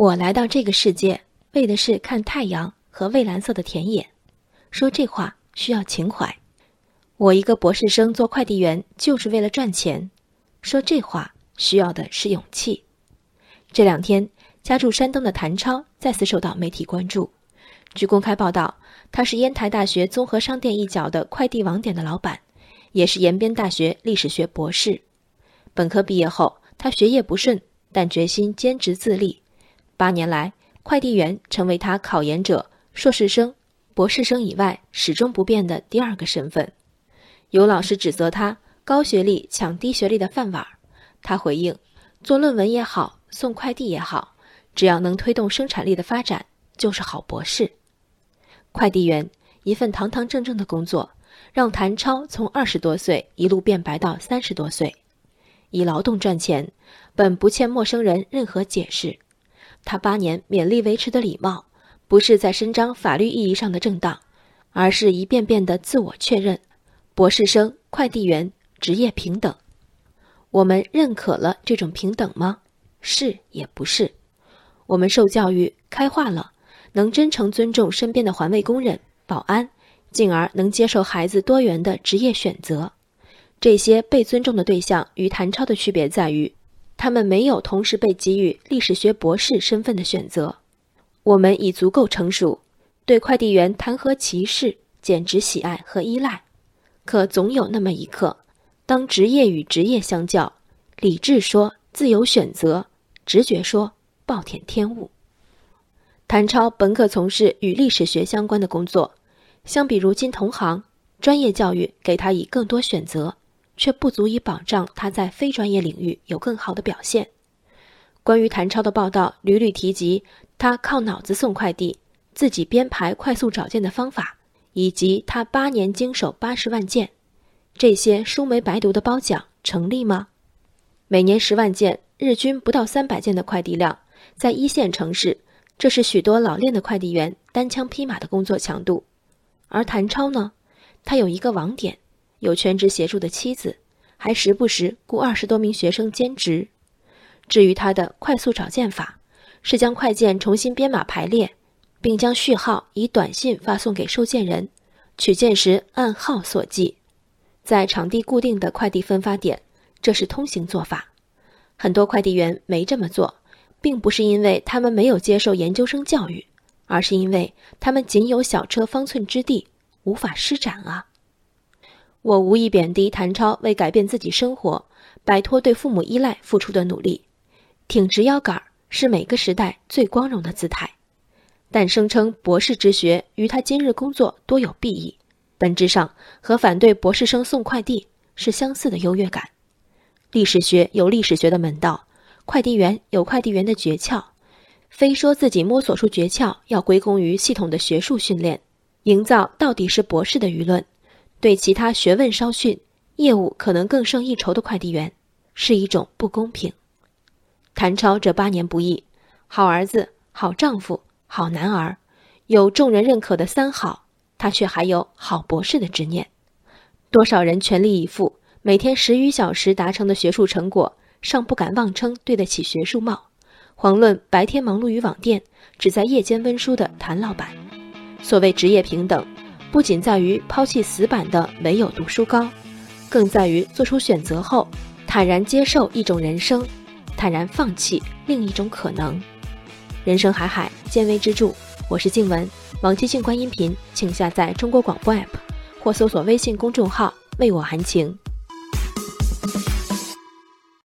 我来到这个世界，为的是看太阳和蔚蓝色的田野。说这话需要情怀。我一个博士生做快递员，就是为了赚钱。说这话需要的是勇气。这两天，家住山东的谭超再次受到媒体关注。据公开报道，他是烟台大学综合商店一角的快递网点的老板，也是延边大学历史学博士。本科毕业后，他学业不顺，但决心兼职自立。八年来，快递员成为他考研者、硕士生、博士生以外始终不变的第二个身份。有老师指责他高学历抢低学历的饭碗，他回应：做论文也好，送快递也好，只要能推动生产力的发展，就是好博士。快递员一份堂堂正正的工作，让谭超从二十多岁一路变白到三十多岁，以劳动赚钱，本不欠陌生人任何解释。他八年勉力维持的礼貌，不是在伸张法律意义上的正当，而是一遍遍的自我确认：博士生、快递员职业平等。我们认可了这种平等吗？是也不是。我们受教育开化了，能真诚尊重身边的环卫工人、保安，进而能接受孩子多元的职业选择。这些被尊重的对象与谭超的区别在于。他们没有同时被给予历史学博士身份的选择。我们已足够成熟，对快递员谈何歧视，简直喜爱和依赖。可总有那么一刻，当职业与职业相较，理智说自由选择，直觉说暴殄天物。谭超本可从事与历史学相关的工作，相比如今同行，专业教育给他以更多选择。却不足以保障他在非专业领域有更好的表现。关于谭超的报道屡屡提及他靠脑子送快递、自己编排快速找件的方法，以及他八年经手八十万件，这些书没白读的褒奖成立吗？每年十万件，日均不到三百件的快递量，在一线城市，这是许多老练的快递员单枪匹马的工作强度。而谭超呢？他有一个网点。有全职协助的妻子，还时不时雇二十多名学生兼职。至于他的快速找件法，是将快件重新编码排列，并将序号以短信发送给收件人，取件时按号所记，在场地固定的快递分发点，这是通行做法。很多快递员没这么做，并不是因为他们没有接受研究生教育，而是因为他们仅有小车方寸之地，无法施展啊。我无意贬低谭超为改变自己生活、摆脱对父母依赖付出的努力，挺直腰杆是每个时代最光荣的姿态。但声称博士之学与他今日工作多有裨益，本质上和反对博士生送快递是相似的优越感。历史学有历史学的门道，快递员有快递员的诀窍，非说自己摸索出诀窍要归功于系统的学术训练，营造到底是博士的舆论。对其他学问稍逊、业务可能更胜一筹的快递员，是一种不公平。谭超这八年不易，好儿子、好丈夫、好男儿，有众人认可的三好，他却还有好博士的执念。多少人全力以赴，每天十余小时达成的学术成果，尚不敢妄称对得起学术帽，遑论白天忙碌于网店，只在夜间温书的谭老板。所谓职业平等。不仅在于抛弃死板的唯有读书高，更在于做出选择后，坦然接受一种人生，坦然放弃另一种可能。人生海海，见微知著。我是静文，往期静观音频，请下载中国广播 APP 或搜索微信公众号“为我含情”。